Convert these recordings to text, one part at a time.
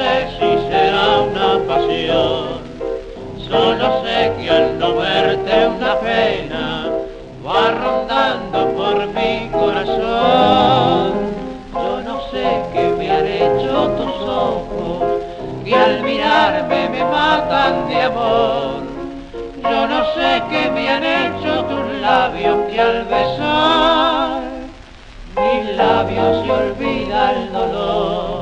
Sé si será una pasión. Solo sé que al no verte una pena va rondando por mi corazón. Yo no sé qué me han hecho tus ojos, que al mirarme me matan de amor. Yo no sé qué me han hecho tus labios que al besar mis labios se olvida el dolor.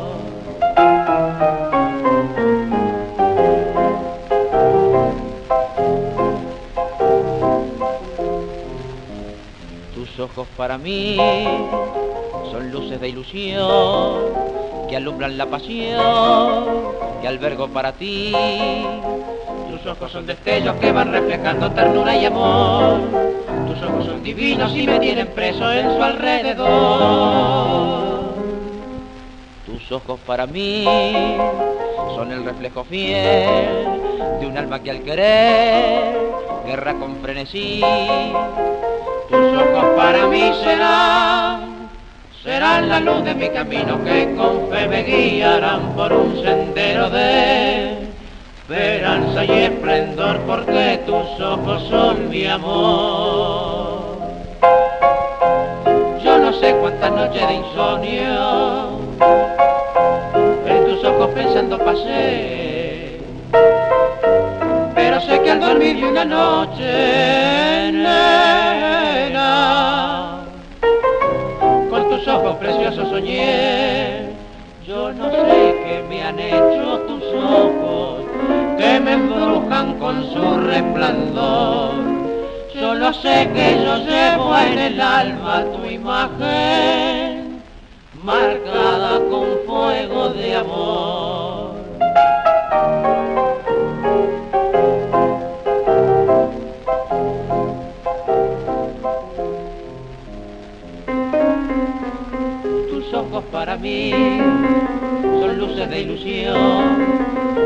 Ojos para mí son luces de ilusión que alumbran la pasión que albergo para ti. Tus ojos son destellos que van reflejando ternura y amor. Tus ojos son divinos y me tienen preso en su alrededor. Tus ojos para mí son el reflejo fiel de un alma que al querer guerra con frenesí. Ojos para mí serán, serán la luz de mi camino que con fe me guiarán por un sendero de esperanza y esplendor porque tus ojos son mi amor. Yo no sé cuántas noches de insomnio en tus ojos pensando pasé, pero sé que al dormir de una noche, preciosos soñé. Yo no sé qué me han hecho tus ojos, que me embrujan con su resplandor. Solo sé que yo llevo en el alma tu imagen, marcada con fuego de amor. Para mí son luces de ilusión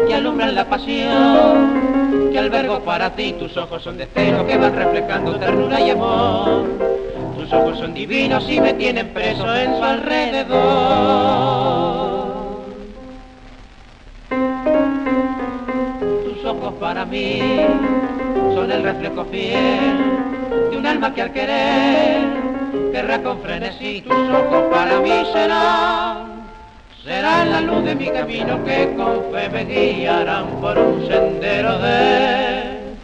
que alumbran la pasión que albergo para ti. Tus ojos son destellos que van reflejando ternura y amor. Tus ojos son divinos y me tienen preso en su alrededor. Tus ojos para mí son el reflejo fiel de un alma que al querer querrá con frenesí. Tus ojos para mí serán, serán la luz de mi camino que con fe me guiarán por un sendero de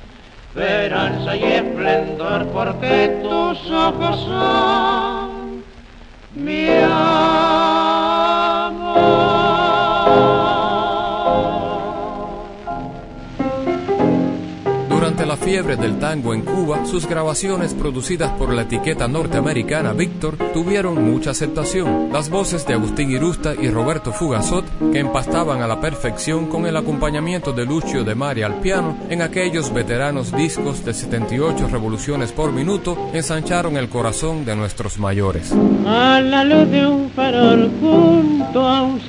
esperanza y esplendor, porque tus ojos son mi. Fiebre del tango en Cuba, sus grabaciones producidas por la etiqueta norteamericana Victor tuvieron mucha aceptación. Las voces de Agustín Irusta y Roberto Fugazot, que empastaban a la perfección con el acompañamiento de Lucio de Mari al piano en aquellos veteranos discos de 78 revoluciones por minuto, ensancharon el corazón de nuestros mayores. A la luz de un farol junto a un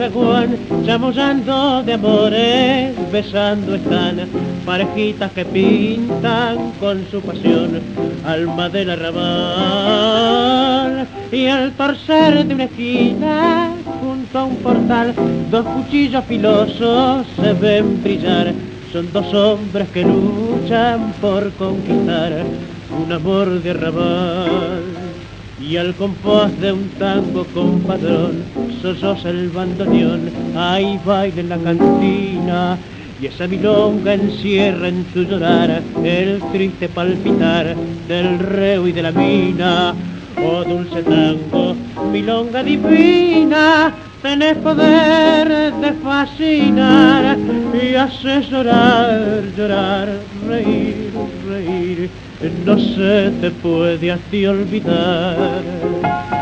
chamullando de amores, besando están parejitas que pintan con su pasión alma del arrabal. Y al torcer de una esquina junto a un portal dos cuchillos filosos se ven brillar. Son dos hombres que luchan por conquistar un amor de arrabal. Y al compás de un tango compadrón solloza el bandoneón. Hay baile en la cantina y esa milonga encierra en su llorar el triste palpitar del reo y de la mina. Oh dulce tango, milonga divina, tenés poder de fascinar y haces llorar, llorar, reír, reír, no se te puede a ti olvidar.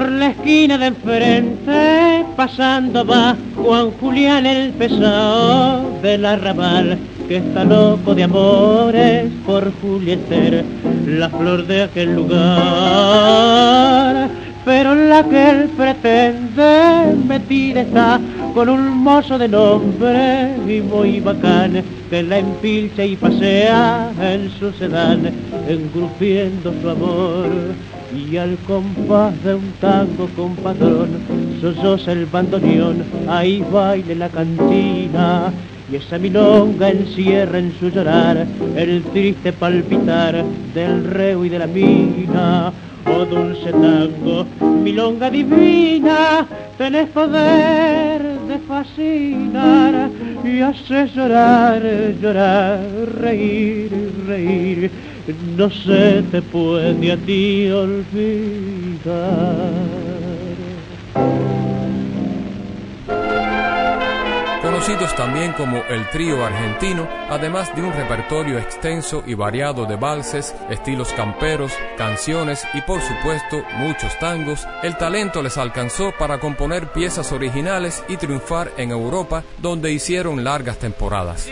Línea de enfrente, pasando va Juan Julián el pesado del arrabal, que está loco de amores por Juliester, la flor de aquel lugar. Pero la que él pretende metida está con un mozo de nombre y muy bacán que la empilcha y pasea en su sedán, engrupiendo su amor. Y al compás de un tango compadrón, solloza el bandoneón, ahí baile la cantina. Y esa milonga encierra en su llorar el triste palpitar del reo y de la mina. Oh dulce tango, milonga divina, tenés poder de fascinar y haces llorar, llorar, reír, reír, no se te puede a ti olvidar. También como el trío argentino, además de un repertorio extenso y variado de valses, estilos camperos, canciones y por supuesto muchos tangos, el talento les alcanzó para componer piezas originales y triunfar en Europa, donde hicieron largas temporadas.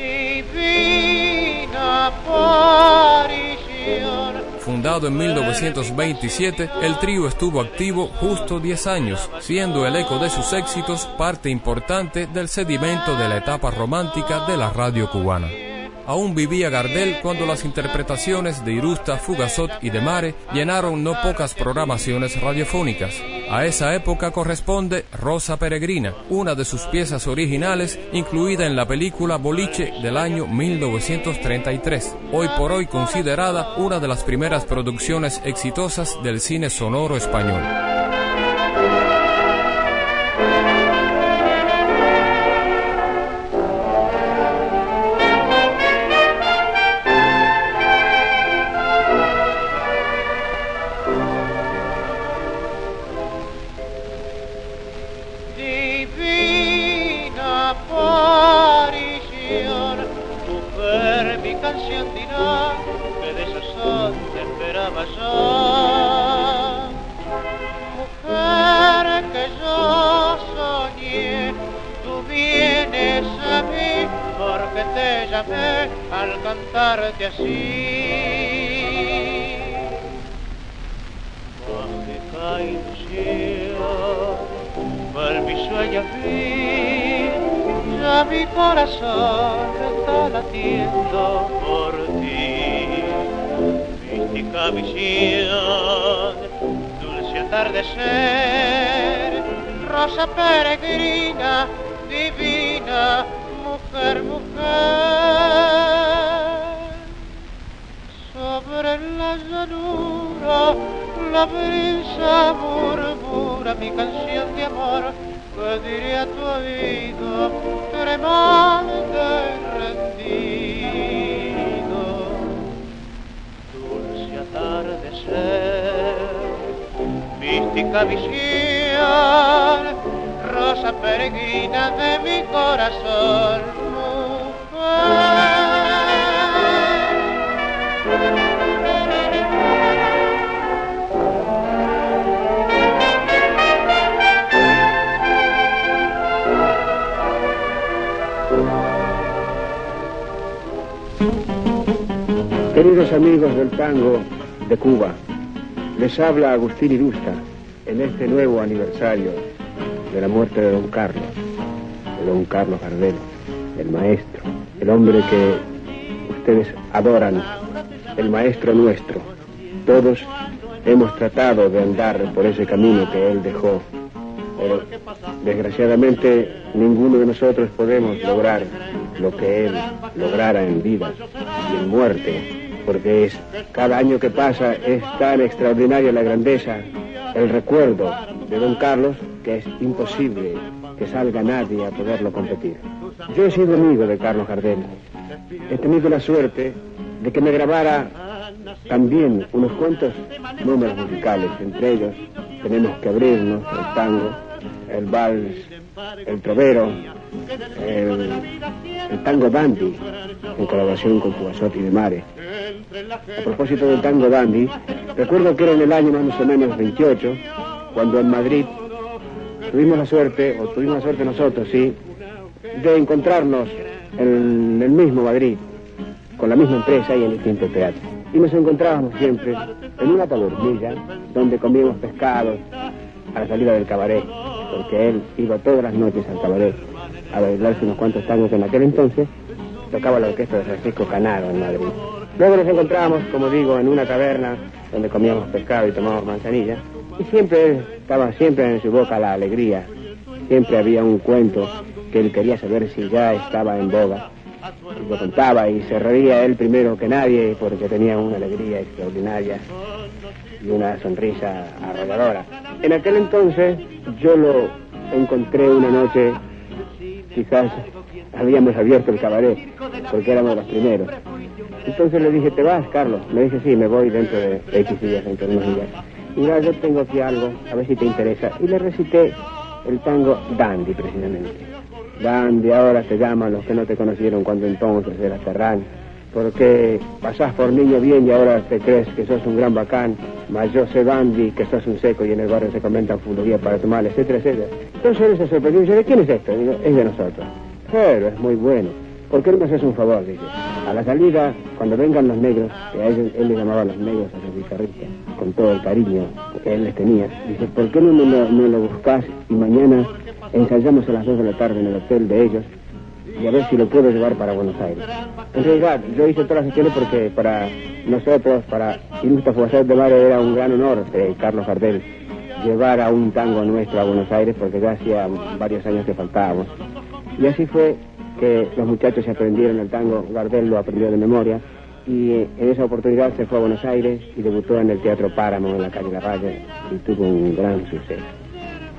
Fundado en 1927, el trío estuvo activo justo 10 años, siendo el eco de sus éxitos parte importante del sedimento de la etapa romántica de la radio cubana. Aún vivía Gardel cuando las interpretaciones de Irusta, Fugazot y de Mare llenaron no pocas programaciones radiofónicas. A esa época corresponde Rosa Peregrina, una de sus piezas originales incluida en la película Boliche del año 1933, hoy por hoy considerada una de las primeras producciones exitosas del cine sonoro español. Al cantarte así. Mágica ilusión, mal mi sueño fin, ya mi corazón está latiendo por ti. Mística visión, dulce atardecer, rosa peregrina, divina. Sobre la llanura la brisa murmura mi canción de amor que diré a tu oído tremante rendido. Dulce atardecer, mística visión, rosa peregrina de mi corazón, Queridos amigos del tango de Cuba, les habla Agustín Irusta en este nuevo aniversario de la muerte de don Carlos, de don Carlos Gardel, el maestro, el hombre que ustedes adoran, el maestro nuestro. Todos hemos tratado de andar por ese camino que él dejó, pero desgraciadamente ninguno de nosotros podemos lograr lo que él lograra en vida y en muerte, porque es cada año que pasa es tan extraordinaria la grandeza, el recuerdo de don Carlos que es imposible que salga nadie a poderlo competir. Yo he sido amigo de Carlos Gardel. He tenido la suerte de que me grabara también unos cuantos números musicales. Entre ellos tenemos que abrirnos el tango, el vals, el trovero, el, tango dandy, en colaboración con Fugasotti de Mare. A propósito del tango dandy, recuerdo que era en el año más o menos 28, cuando en Madrid tuvimos la suerte, o tuvimos la suerte nosotros, sí, de encontrarnos en el mismo Madrid, con la misma empresa y en distintos teatros. Y nos encontrábamos siempre en una tabernilla donde comíamos pescado a la salida del cabaret, porque él iba todas las noches al cabaret a bailarse unos cuantos tangos en aquel entonces, tocaba la orquesta de Francisco Canaro en Madrid. Luego nos encontrábamos, como digo, en una taberna donde comíamos pescado y tomábamos manzanilla, y siempre estaba siempre en su boca la alegría, siempre había un cuento que él quería saber si ya estaba en boga. Y lo contaba y se reía él primero que nadie porque tenía una alegría extraordinaria y una sonrisa arrolladora. En aquel entonces yo lo encontré una noche, quizás habíamos abierto el cabaret porque éramos los primeros. Entonces le dije, ¿te vas, Carlos? Me dice, sí, me voy dentro de X días, dentro de unos días. Mira, yo tengo aquí algo, a ver si te interesa. Y le recité el tango Dandy, precisamente. Dandy ahora te llaman los que no te conocieron cuando entonces eras terrán. Porque pasás por niño bien y ahora te crees que sos un gran bacán, mas yo sé Dandy que sos un seco y en el barrio se comentan fulerías para tomar, etcétera, etcétera. Entonces él se sorprendió y dice, ¿de quién es esto? Digo, es de nosotros. Pero es muy bueno. ¿Por qué no me haces un favor? Dice. A la salida, cuando vengan los negros, que a ellos, él les llamaba a los negros a los guitarristas, con todo el cariño que él les tenía, dice, ¿por qué no me lo, lo buscas y mañana ensayamos a las dos de la tarde en el hotel de ellos y a ver si lo puedo llevar para Buenos Aires? En realidad, yo hice todas las gestiones porque para nosotros, para Ilustra Fugacer de Mar, era un gran honor, eh, Carlos Gardel, llevar a un tango nuestro a Buenos Aires porque ya hacía varios años que faltábamos. Y así fue que los muchachos se aprendieron el tango, Gardel lo aprendió de memoria, y eh, en esa oportunidad se fue a Buenos Aires y debutó en el Teatro Páramo en la calle La Valle y tuvo un gran suceso.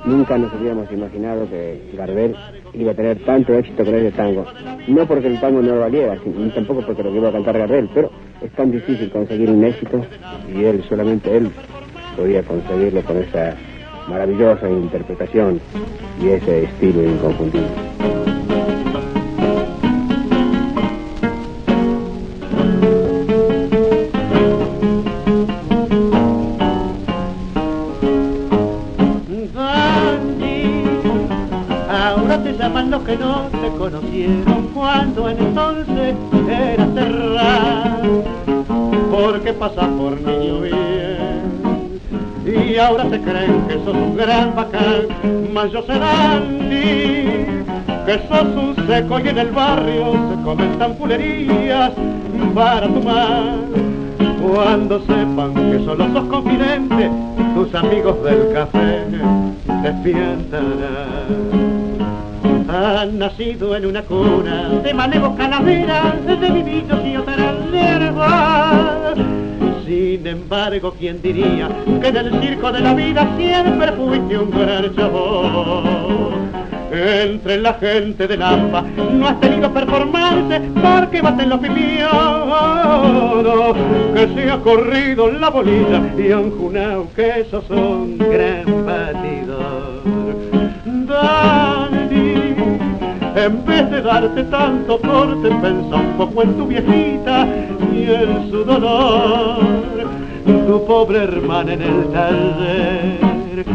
Nunca nos hubiéramos imaginado que Gardel iba a tener tanto éxito con ese tango. No porque el tango no lo valiera, ni tampoco porque lo iba a cantar Gardel, pero es tan difícil conseguir un éxito y él, solamente él, podía conseguirlo con esa maravillosa interpretación y ese estilo inconfundible. Que no te conocieron cuando entonces era terra porque pasas por niño bien y ahora te creen que sos un gran bacán, mas yo Dandy, que sos un seco y en el barrio se comentan fulerías para tu mal. Cuando sepan que solo sos confidente, tus amigos del café despiertan han nacido en una cuna de manejo calaveras, de vivillos y otras hierbas. Sin embargo, ¿quién diría que en el circo de la vida siempre fuiste un gran chabón? Entre la gente de Lampa no has tenido performance porque baten los pipiolos que se ha corrido la bolilla y han junado que esos son gran batidor. En vez de darte tanto porte, pensa un poco en tu viejita y en su dolor. Tu pobre hermana en el taller,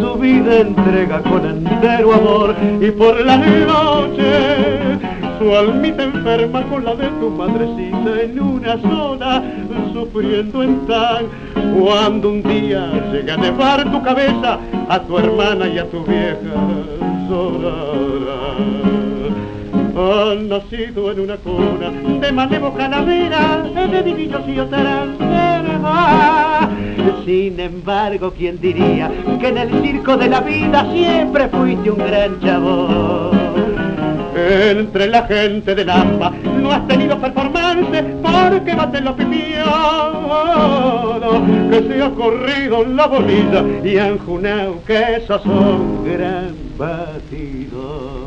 su vida entrega con entero amor y por la noche su almita enferma con la de tu madrecita en una zona, sufriendo en tan cuando un día llega a nevar tu cabeza a tu hermana y a tu vieja llorará. Han nacido en una cuna de manejo calavera, de divinos y otras Sin embargo, ¿quién diría que en el circo de la vida siempre fuiste un gran chabón? Entre la gente de Lampa no has tenido performance porque baten los pipiolos que se ha corrido la bolilla y han junado que esos son gran batido.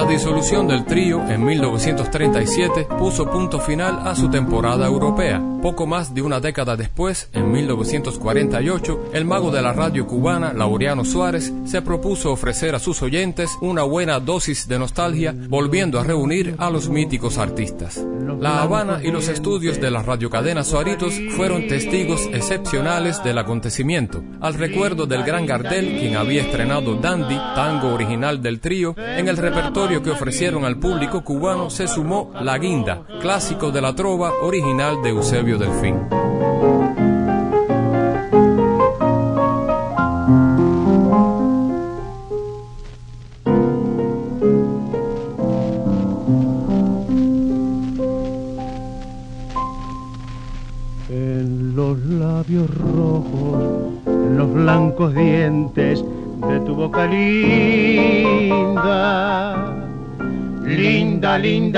La disolución del trío en 1937 puso punto final a su temporada europea. Poco más de una década después, en 1948, el mago de la radio cubana, Laureano Suárez, se propuso ofrecer a sus oyentes una buena dosis de nostalgia, volviendo a reunir a los míticos artistas. La Habana y los estudios de la radiocadena Soaritos fueron testigos excepcionales del acontecimiento, al recuerdo del gran Gardel, quien había estrenado Dandy, tango original del trío, en el repertorio que ofrecieron al público cubano se sumó La Guinda, clásico de la trova original de Eusebio Delfín. En los labios rojos, en los blancos dientes de tu boca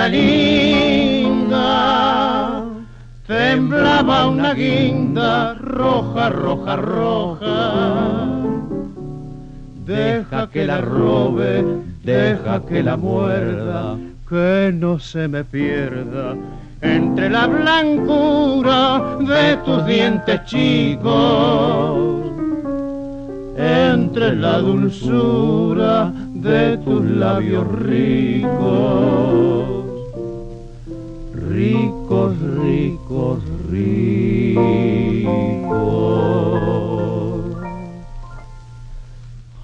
linda, linda, temblaba una guinda roja, roja, roja. Deja que la robe, deja que la muerda, que no se me pierda entre la blancura de tus dientes chicos, entre la dulzura de tus labios ricos, ricos, ricos, ricos.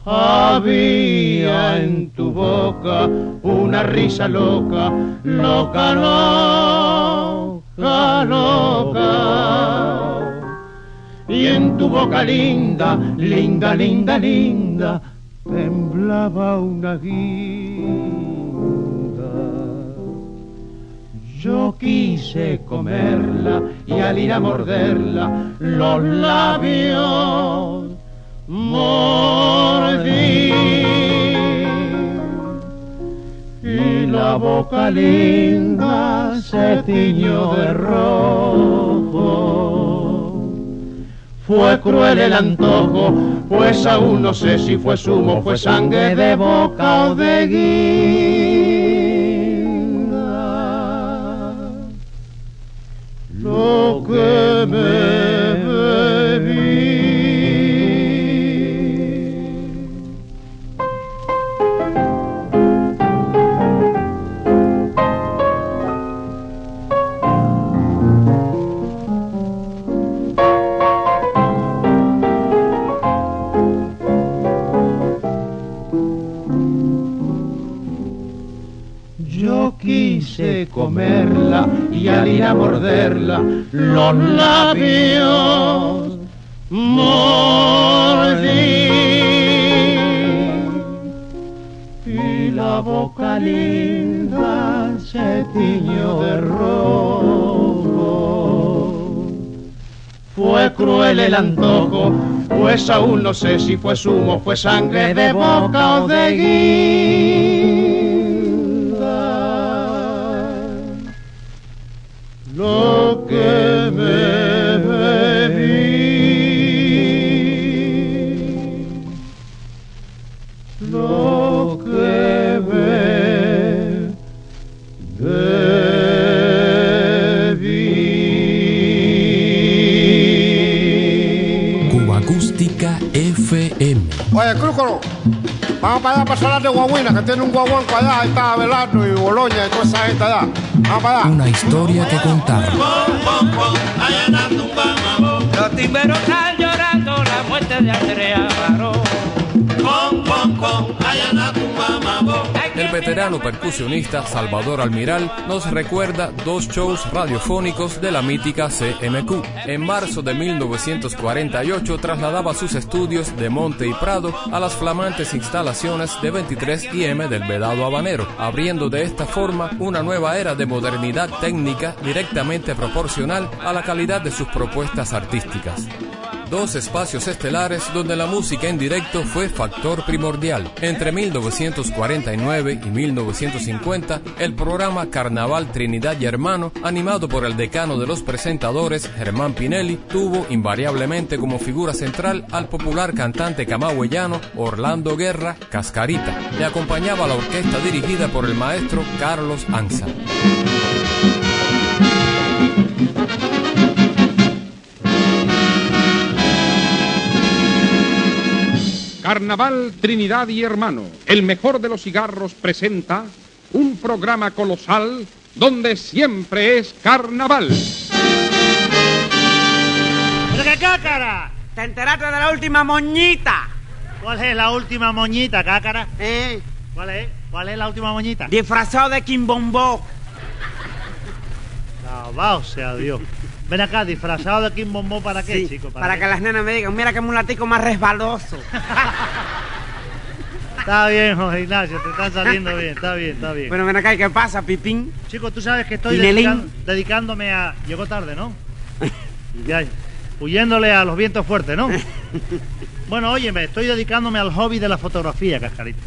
Había en tu boca una risa loca, loca, loca, loca. Y en tu boca linda, linda, linda, linda, temblaba una guinda. Yo quise comerla y al ir a morderla, los labios mordí y la boca linda se tiñó de rojo. Fue cruel el antojo, pues aún no sé si fue zumo, fue sangre de boca o de guinda. Que me quise comerla y al ir a morderla los labios mordí y la boca linda se tiñó de rojo. Fue cruel el antojo, pues aún no sé si fue zumo, fue sangre de boca o de guinda. Que me bebí, lo que me bebí. Cuba Acústica FM. Oye, Crúcolo, vamos para allá para Salar de Guaguina, que tiene un guaguanco allá, ahí está Abelardo y Boloña y toda esa gente allá. Vamos para allá. Una historia que contar. Los timberos están llorando la muerte de Andrea Baró. El veterano percusionista Salvador Almiral nos recuerda dos shows radiofónicos de la mítica CMQ. En marzo de 1948 trasladaba sus estudios de Monte y Prado a las flamantes instalaciones de 23 IM del Vedado Habanero, abriendo de esta forma una nueva era de modernidad técnica directamente proporcional a la calidad de sus propuestas artísticas. Dos espacios estelares donde la música en directo fue factor primordial. Entre 1949 y 1950, el programa Carnaval Trinidad y Hermano, animado por el decano de los presentadores, Germán Pinelli, tuvo invariablemente como figura central al popular cantante camagüeyano Orlando Guerra Cascarita. Le acompañaba la orquesta dirigida por el maestro Carlos Anza. Carnaval Trinidad y Hermano, el mejor de los cigarros presenta un programa colosal donde siempre es carnaval. ¿Pero qué cácara? ¿Te enteraste de la última moñita? ¿Cuál es la última moñita, cácara? ¿Eh? ¿Cuál es? ¿Cuál es la última moñita? Disfrazado de Kimbombó. Alabado sea Dios. Ven acá, disfrazado de Kim Bombó, ¿para qué, Sí, chico? para que las nenas me digan, mira qué mulatico más resbaloso. Está bien, José Ignacio, te están saliendo bien, está bien, está bien. Bueno, ven acá, ¿y qué pasa, Pipín? Chico, tú sabes que estoy dedicándome a... Llegó tarde, ¿no? Ya, huyéndole a los vientos fuertes, ¿no? Bueno, óyeme, estoy dedicándome al hobby de la fotografía, Cascarita.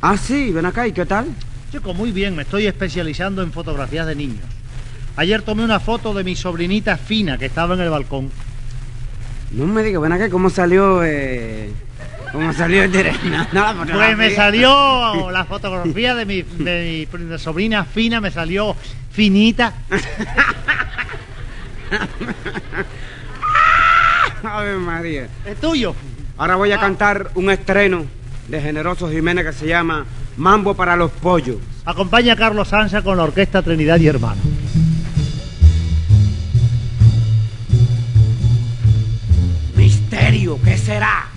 Ah, sí, ven acá, ¿y qué tal? Chico, muy bien, me estoy especializando en fotografías de niños. Ayer tomé una foto de mi sobrinita Fina, que estaba en el balcón. No me digas, ven acá, ¿cómo salió, eh... ¿Cómo salió el dire- no, no, la Pues me salió la fotografía de mi, de mi de sobrina Fina, me salió finita. Ave María. Es tuyo. Ahora voy a cantar un estreno de Generoso Jiménez que se llama Mambo para los Pollos. Acompaña a Carlos Sansa con la orquesta Trinidad y Hermano. ¿Qué será?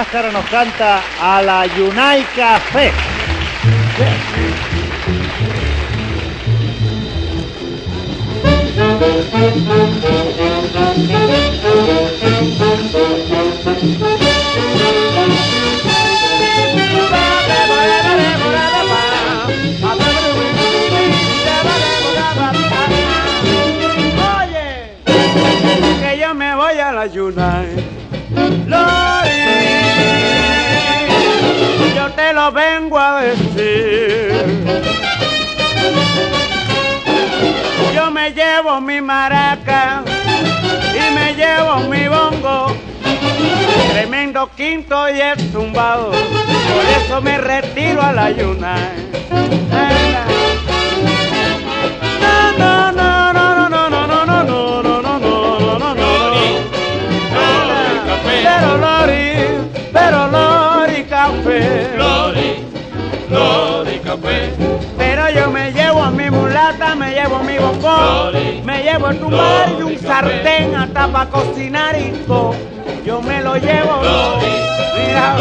Cáscara nos canta a la Yunay Café. Oye, que yo me voy a la Yunay. Llevo mi maraca y me llevo mi bongo. Tremendo quinto y es tumbado, por eso me retiro a la Yunay. No, no, no, no, no, no, no, no, no, no, no, no, no, no, no. Pero Lori, pero Lori café. Lori, Lori café. Pero yo me mulata, me llevo mi bongo, me llevo el tumbar y un sartén hasta para cocinar y todo. Yo me lo llevo. Mira,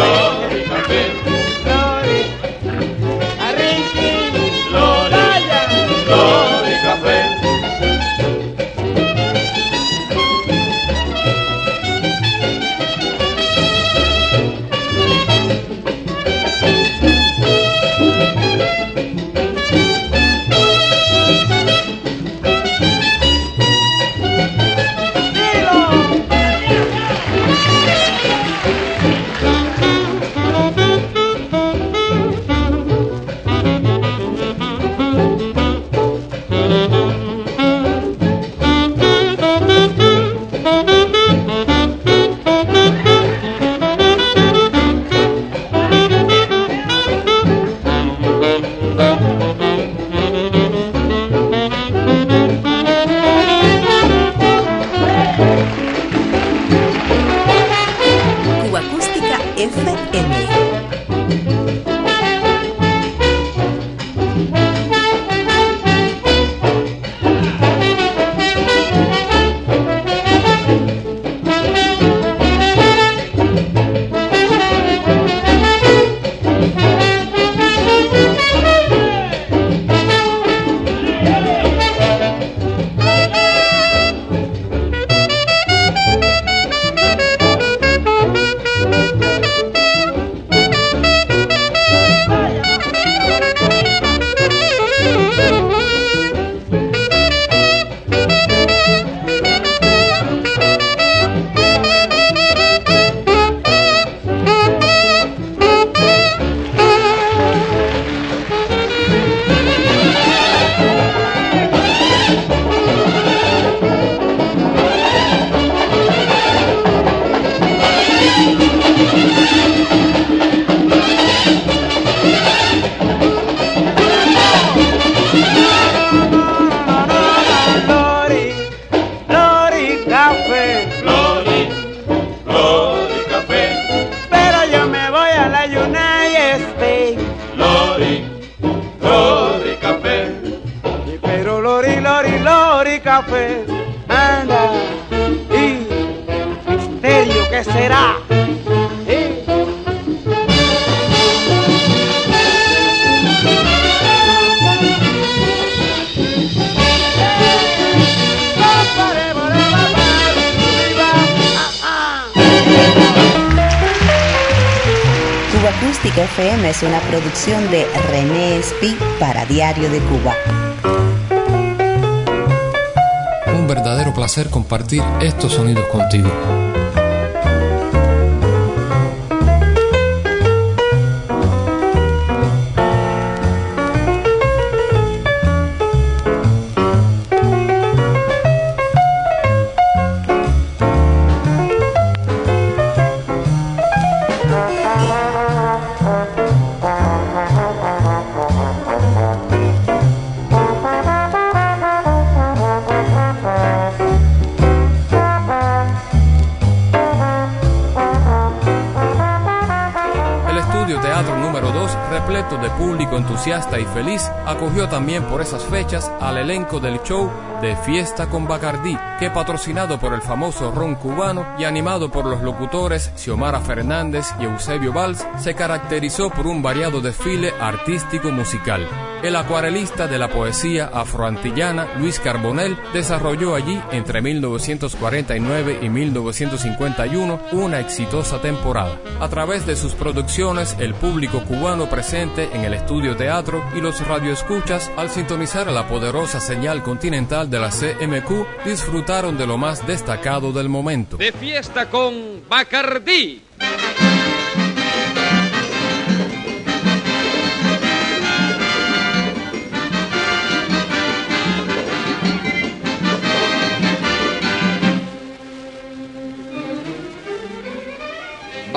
y feliz, acogió también por esas fechas al elenco del show de Fiesta con Bacardí, que patrocinado por el famoso ron cubano y animado por los locutores Xiomara Fernández y Eusebio Valls, se caracterizó por un variado desfile artístico musical. El acuarelista de la poesía afroantillana Luis Carbonell desarrolló allí entre 1949 y 1951 una exitosa temporada. A través de sus producciones, el público cubano presente en el estudio teatro y los radioescuchas, al sintonizar la poderosa señal continental de la CMQ, disfrutaron de lo más destacado del momento. De fiesta con Bacardí.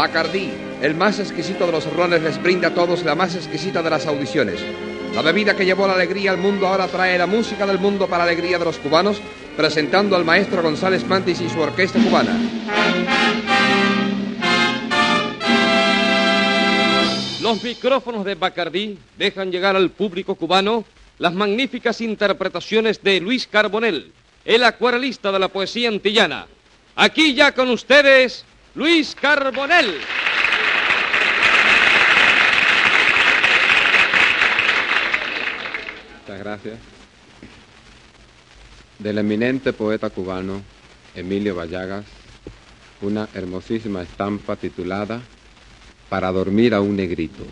Bacardí, el más exquisito de los rones, les brinda a todos la más exquisita de las audiciones. La bebida que llevó la alegría al mundo ahora trae la música del mundo para alegría de los cubanos, presentando al maestro González Mantis y su orquesta cubana. Los micrófonos de Bacardí dejan llegar al público cubano las magníficas interpretaciones de Luis Carbonell, el acuarelista de la poesía antillana. Aquí ya con ustedes, Luis Carbonell. Muchas gracias. Del eminente poeta cubano Emilio Vallagas, una hermosísima estampa titulada Para dormir a un negrito.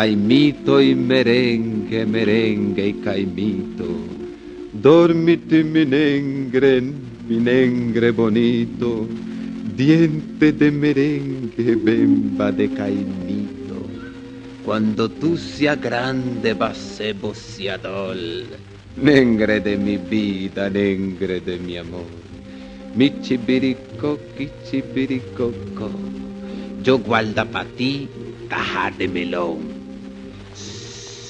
Caimito y merengue, merengue y caimito. Dormiti mi negre, mi negre bonito, diente de merengue, bemba de caimito. Cuando tú seas grande vas a ser boceador, de mi vida, negre de mi amor. Mi chibiricoqui, chibiricoco, yo guarda pa' ti taja de melón.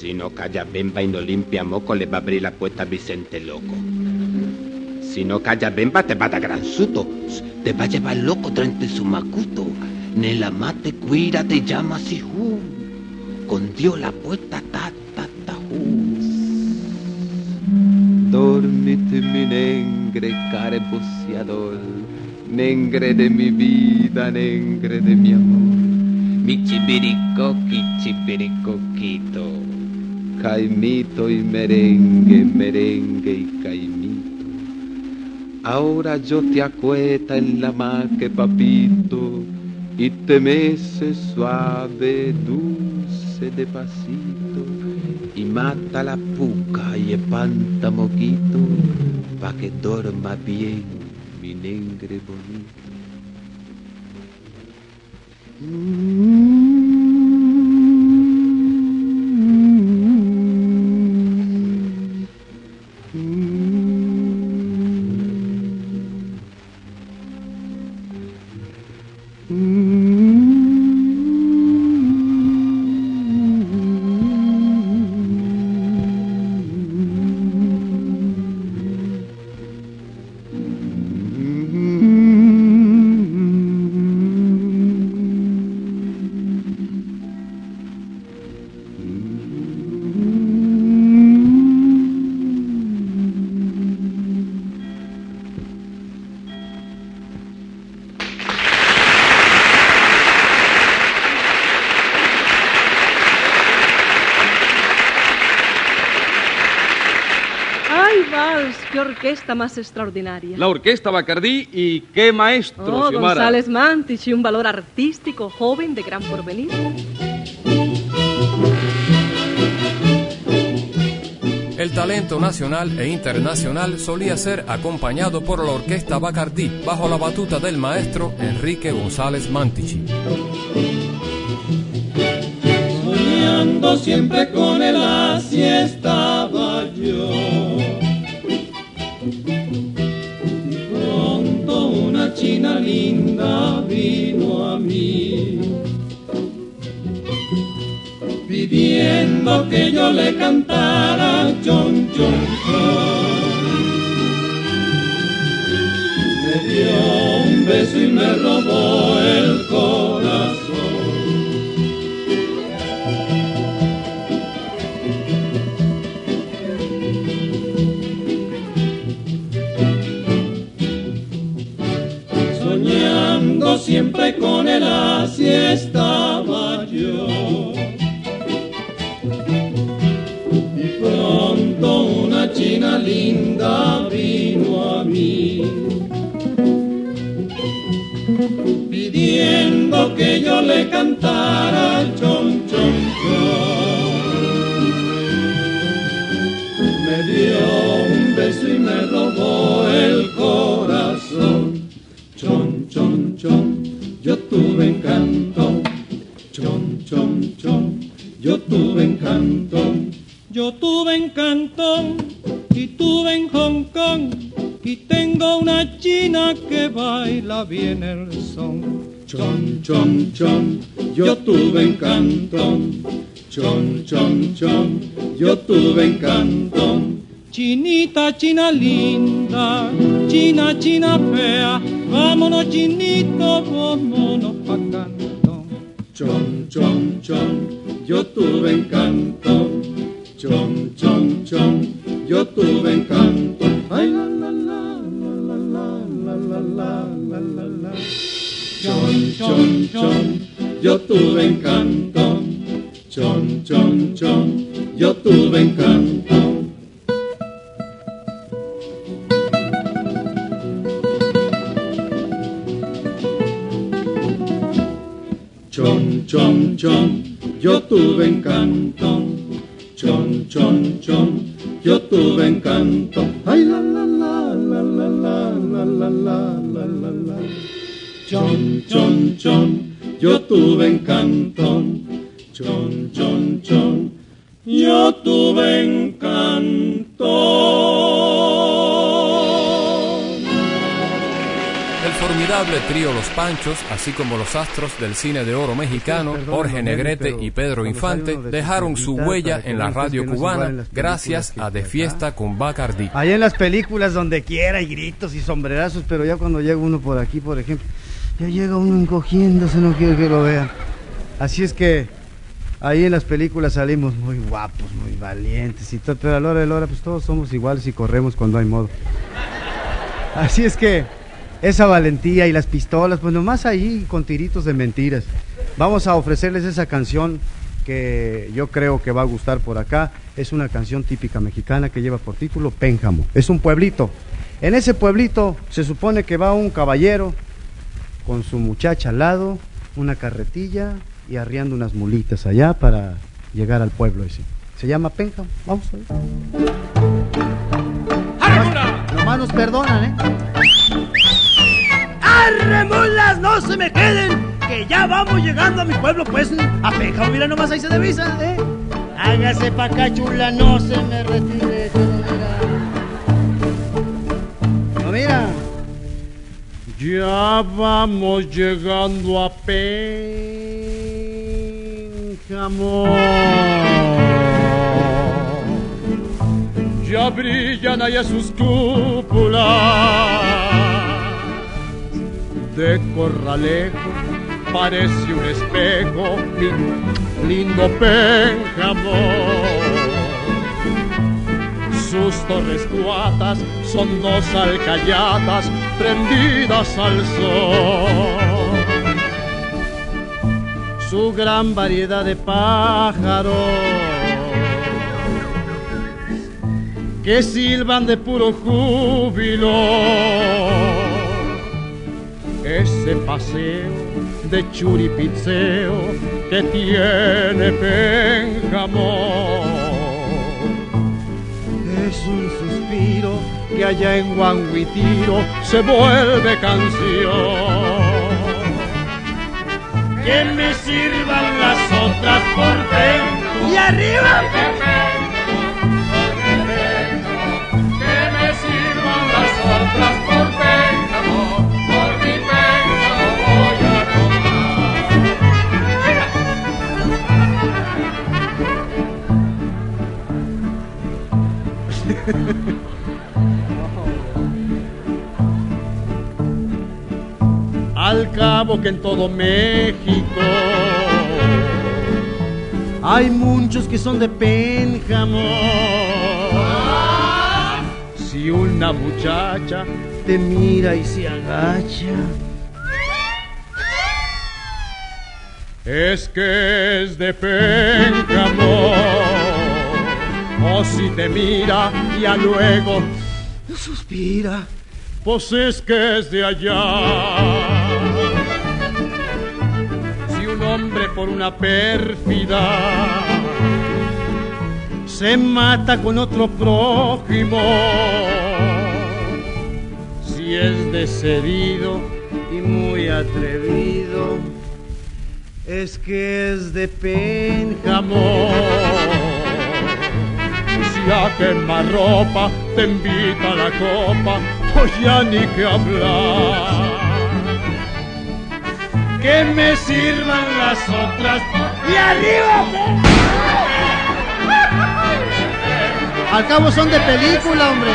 Si no calla bemba y no limpia moco, le va a abrir la puerta a Vicente Loco. Si no calla bemba, te va a dar gran susto. Te va a llevar loco trente su macuto. Nela mate cuira te llama Sijú. Con Dios la puerta ta ta ta Dormite mi negre care boceador, negre de mi vida, negre de mi amor. Mi chibiricoqui, chibiricoquito, caimito y merengue, merengue y caimito. Ahora yo te acuesta en la maque, papito, y te mece suave, dulce, de pasito y mata la puca y espanta moquito pa' que dorma bien mi negre bonito. Orquesta más extraordinaria! La orquesta Bacardí y qué maestro, Oh, Xiomara. González Mantich y un valor artístico joven de gran porvenir. El talento nacional e internacional solía ser acompañado por la orquesta Bacardí bajo la batuta del maestro Enrique González Mantici. Soñando siempre con él así estaba yo. China linda vino a mí. Pidiendo que yo le cantara chon chon chon. Me dio un beso y me robó el corazón. Siempre con él así estaba yo. Y pronto una china linda vino a mí, pidiendo que yo le cantara chon chon chon. Encanto. Chinita, china linda, china, china fea, vámonos chinito, vámonos pa' canto. Chon, chon, chon, yo tuve encanto. Chon, chon, chon, yo tuve encanto. Ay, la, la, la, la, la, la, la, la, la, la, la. Chon, chon, chon, yo tuve encanto. Así como los astros del cine de oro mexicano, Jorge Negrete y Pedro Infante, dejaron su huella en la radio cubana gracias a De Fiesta con Bacardí. Allá en las películas donde quiera hay gritos y sombrerazos, pero ya cuando llega uno por aquí, por ejemplo, ya llega uno encogiéndose, no quiere que lo vean. Así es que ahí en las películas salimos muy guapos, muy valientes y todo, pero a la hora de la hora pues todos somos iguales y corremos cuando hay modo. Así es que esa valentía y las pistolas, pues nomás ahí con tiritos de mentiras. Vamos a ofrecerles esa canción que yo creo que va a gustar por acá. Es una canción típica mexicana que lleva por título Pénjamo. Es un pueblito. En ese pueblito se supone que va un caballero con su muchacha al lado, una carretilla y arriando unas mulitas allá para llegar al pueblo ese. Se llama Pénjamo. Vamos a ver. Nomás, nomás nos perdonan, ¿eh? ¡Arre, mulas! ¡No se me queden! Que ya vamos llegando a mi pueblo, pues. A Pénjamo, mira nomás ahí se divisa, ¿eh? Hágase pa' acá, chula, no se me retire. No, mira. Ya vamos llegando a Pénjamo. Ya brillan allá sus cúpulas de corralejo. Parece un espejo, mi lindo Pénjamo. Sus torres cuatas son dos alcayatas prendidas al sol. Su gran variedad de pájaros que silban de puro júbilo. Ese paseo de churipitzeo que tiene Pénjamo. Es un suspiro que allá en Guanguitiro se vuelve canción. Que me sirvan las otras por dentro. Y arriba. Al cabo que en todo México hay muchos que son de Pénjamo. Si una muchacha te mira y se agacha, es que es de Pénjamo. O si te mira y a luego suspira, pues es que es de allá. Si un hombre por una pérfida se mata con otro prójimo, si es decidido y muy atrevido, es que es de Pénjamo. Si a quemarropa te invita a la copa, pues ya ni que hablar. Que me sirvan las otras y arriba. Al cabo son de película, hombre.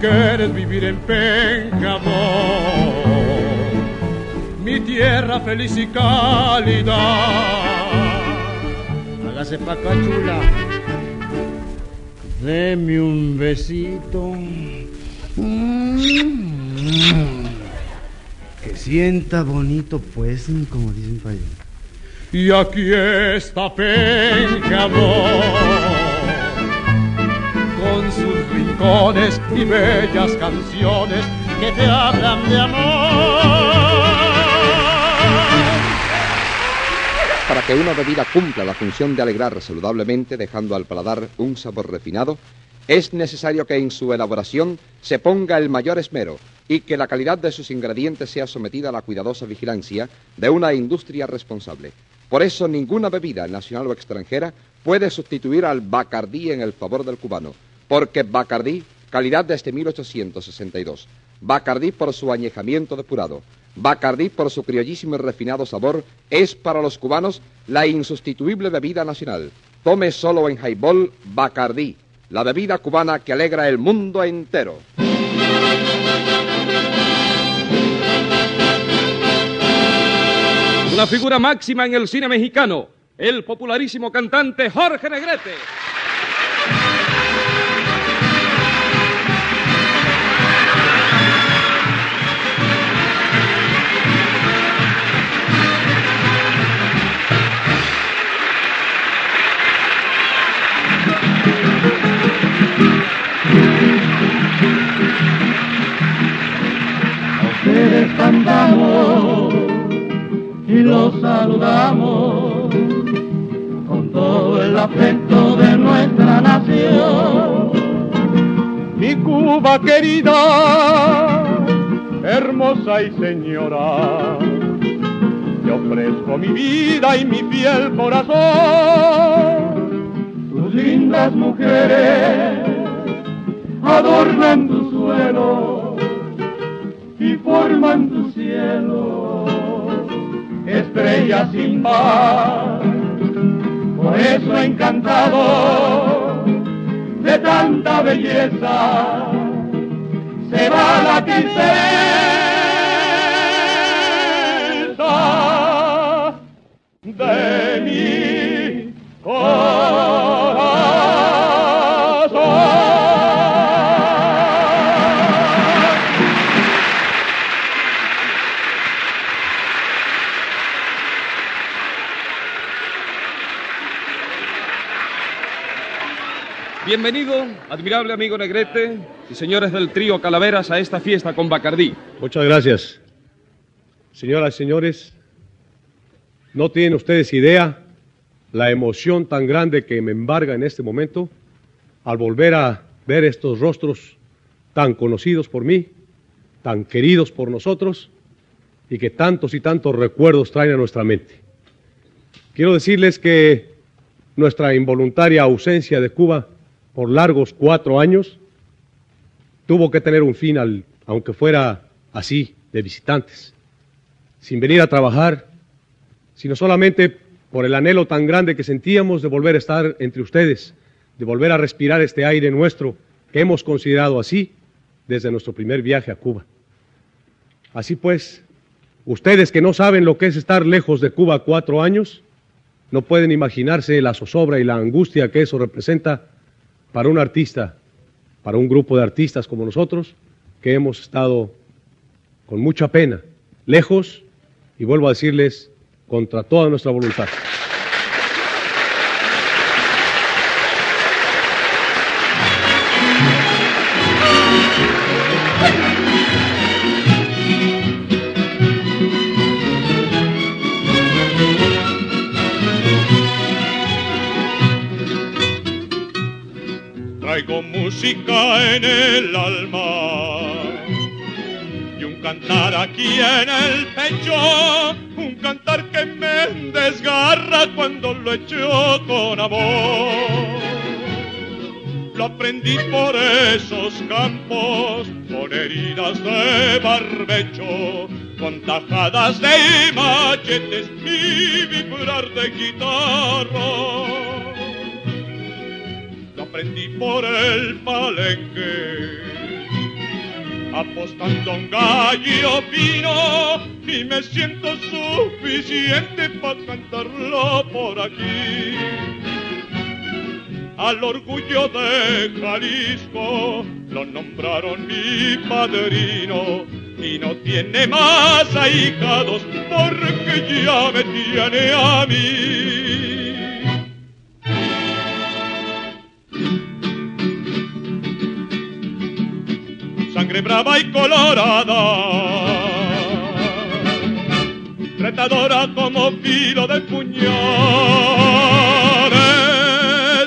Quieres vivir en Pénjamo, mi tierra feliz y cálida. Hágase pa'. Deme un besito. Mm. Que sienta bonito, pues, como dicen para allá. Y aquí está sus rincones y bellas canciones que te hablan de amor. Para que una bebida cumpla la función de alegrar saludablemente, dejando al paladar un sabor refinado, es necesario que en su elaboración se ponga el mayor esmero y que la calidad de sus ingredientes sea sometida a la cuidadosa vigilancia de una industria responsable. Por eso ninguna bebida nacional o extranjera puede sustituir al Bacardí en el favor del cubano, porque Bacardí, calidad desde 1862. Bacardí por su añejamiento depurado. Bacardí por su criollísimo y refinado sabor es para los cubanos la insustituible bebida nacional. Tome solo en Highball Bacardí, la bebida cubana que alegra el mundo entero. Una figura máxima en el cine mexicano, el popularísimo cantante Jorge Negrete. Cantamos y los saludamos con todo el afecto de nuestra nación. Mi Cuba querida, hermosa y señora, te ofrezco mi vida y mi fiel corazón. Tus lindas mujeres adornan tu suelo y forman tu cielo, estrellas sin par. Por eso encantado de tanta belleza, se va la tristeza. Bienvenido, admirable amigo Negrete y señores del trío Calaveras, a esta fiesta con Bacardí. Muchas gracias. Señoras y señores, no tienen ustedes idea la emoción tan grande que me embarga en este momento al volver a ver estos rostros tan conocidos por mí, tan queridos por nosotros y que tantos y tantos recuerdos traen a nuestra mente. Quiero decirles que nuestra involuntaria ausencia de Cuba por largos cuatro años tuvo que tener un final, aunque fuera así, de visitantes, sin venir a trabajar, sino solamente por el anhelo tan grande que sentíamos de volver a estar entre ustedes, de volver a respirar este aire nuestro que hemos considerado así desde nuestro primer viaje a Cuba. Así pues, ustedes que no saben lo que es estar lejos de Cuba cuatro años, no pueden imaginarse la zozobra y la angustia que eso representa para un artista, para un grupo de artistas como nosotros, que hemos estado con mucha pena, lejos, y vuelvo a decirles, contra toda nuestra voluntad. Música en el alma y un cantar aquí en el pecho, un cantar que me desgarra cuando lo echo con amor. Lo aprendí por esos campos, con heridas de barbecho, con tajadas de machetes y vibrar de guitarra aprendí por el palenque. Apostando un gallo vino y me siento suficiente para cantarlo por aquí. Al orgullo de Jalisco lo nombraron mi padrino y no tiene más ahijados porque ya me tiene a mí. Sangre brava y colorada, retadora como filo de puñales,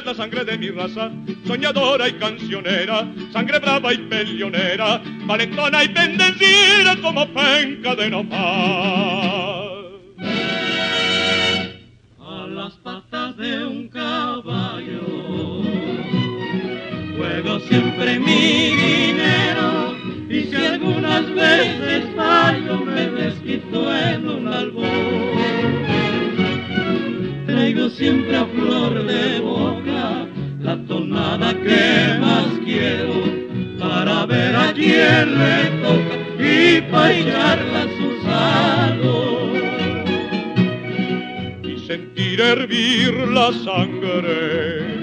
la sangre de mi raza, soñadora y cancionera, sangre brava y peleonera, valentona y bendecida como penca de nopal. A las patas de un caballo. Juego siempre mi dinero y si algunas veces fallo me desquito en un albor. Traigo siempre a flor de boca la tonada que más quiero para ver a quién le toca y para echarla a su salud. y sentir hervir la sangre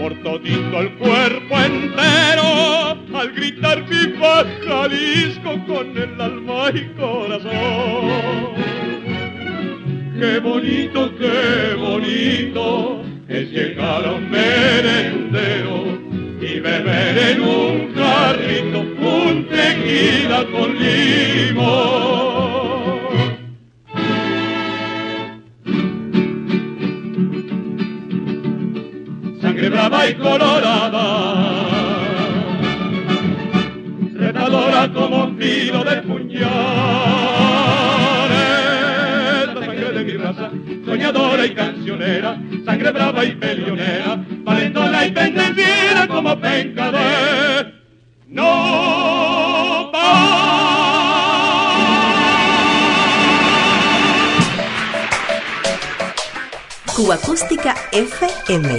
por todito el cuerpo entero al gritar viva Jalisco con el alma y corazón. Qué bonito, qué bonito es llegar a un merendero y beber en un carrito un tequila con limón. Brava y colorada, retadora como filo de puñales, la sangre de mi raza, soñadora y cancionera, sangre brava y peleonera, valentona y bendecida como penca de no Cuba Acústica FM.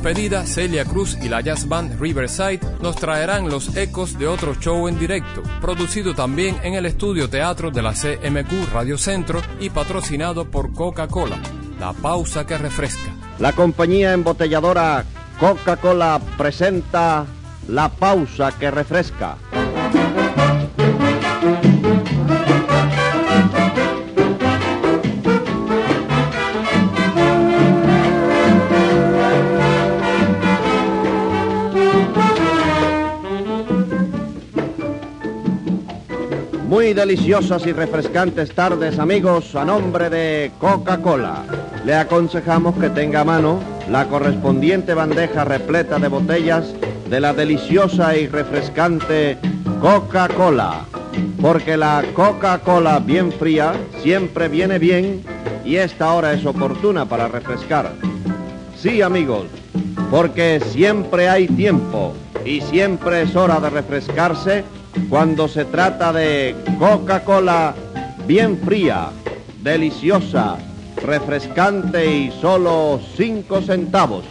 Despedida, Celia Cruz y la jazz band Riverside nos traerán los ecos de otro show en directo, producido también en el estudio teatro de la CMQ Radio Centro y patrocinado por Coca-Cola. La pausa que refresca. La compañía embotelladora Coca-Cola presenta La pausa que refresca. Muy deliciosas y refrescantes tardes amigos a nombre de Coca-Cola. Le aconsejamos que tenga a mano la correspondiente bandeja repleta de botellas de la deliciosa y refrescante Coca-Cola. Porque la Coca-Cola bien fría siempre viene bien y esta hora es oportuna para refrescar. Sí amigos, porque siempre hay tiempo y siempre es hora de refrescarse cuando se trata de Coca-Cola bien fría, deliciosa, refrescante y solo 5 centavos.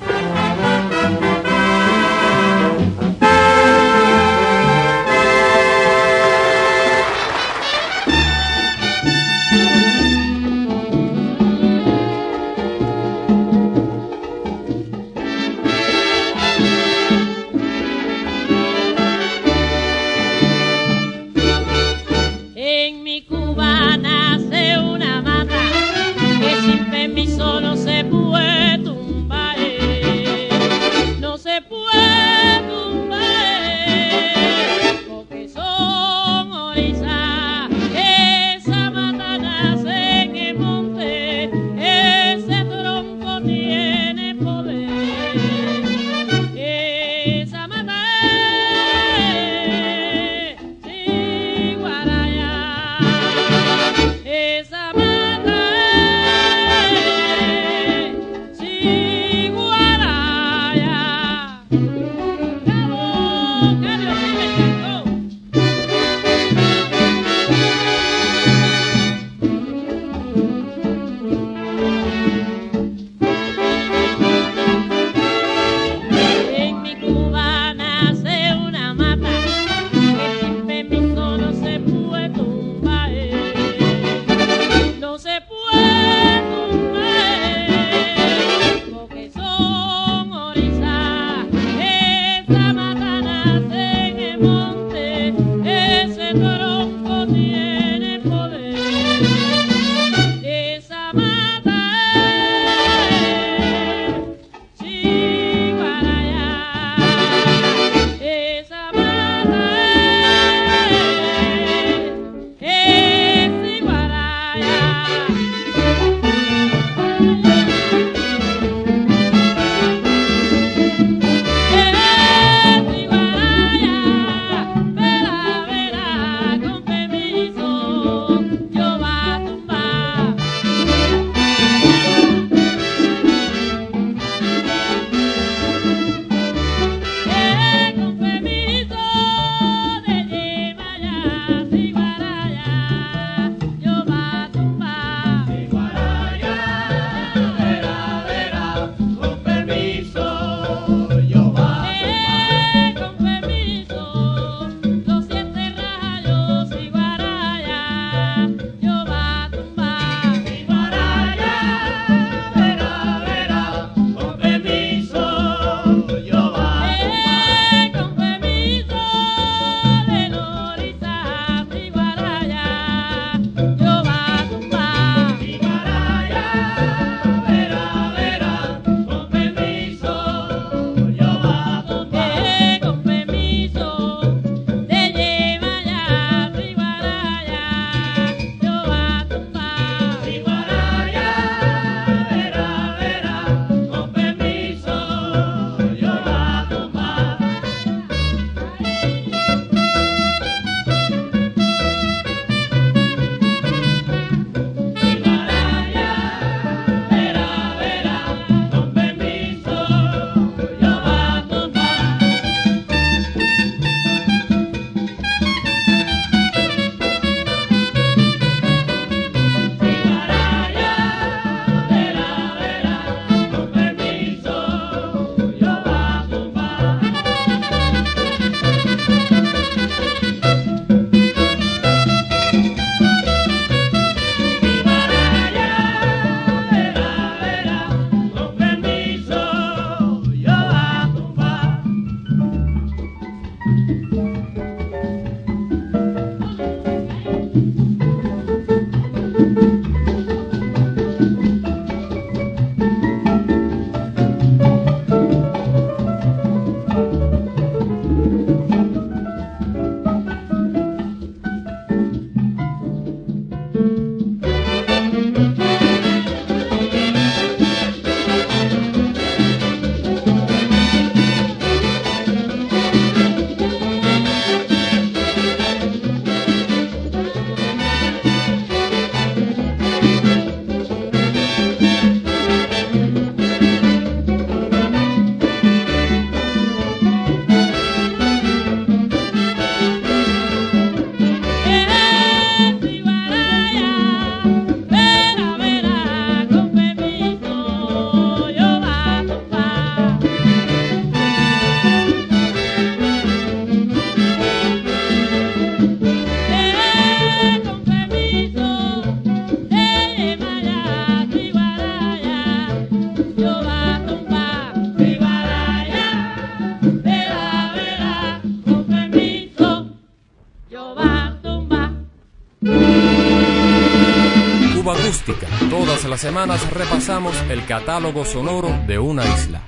Semanas repasamos el catálogo sonoro de una isla.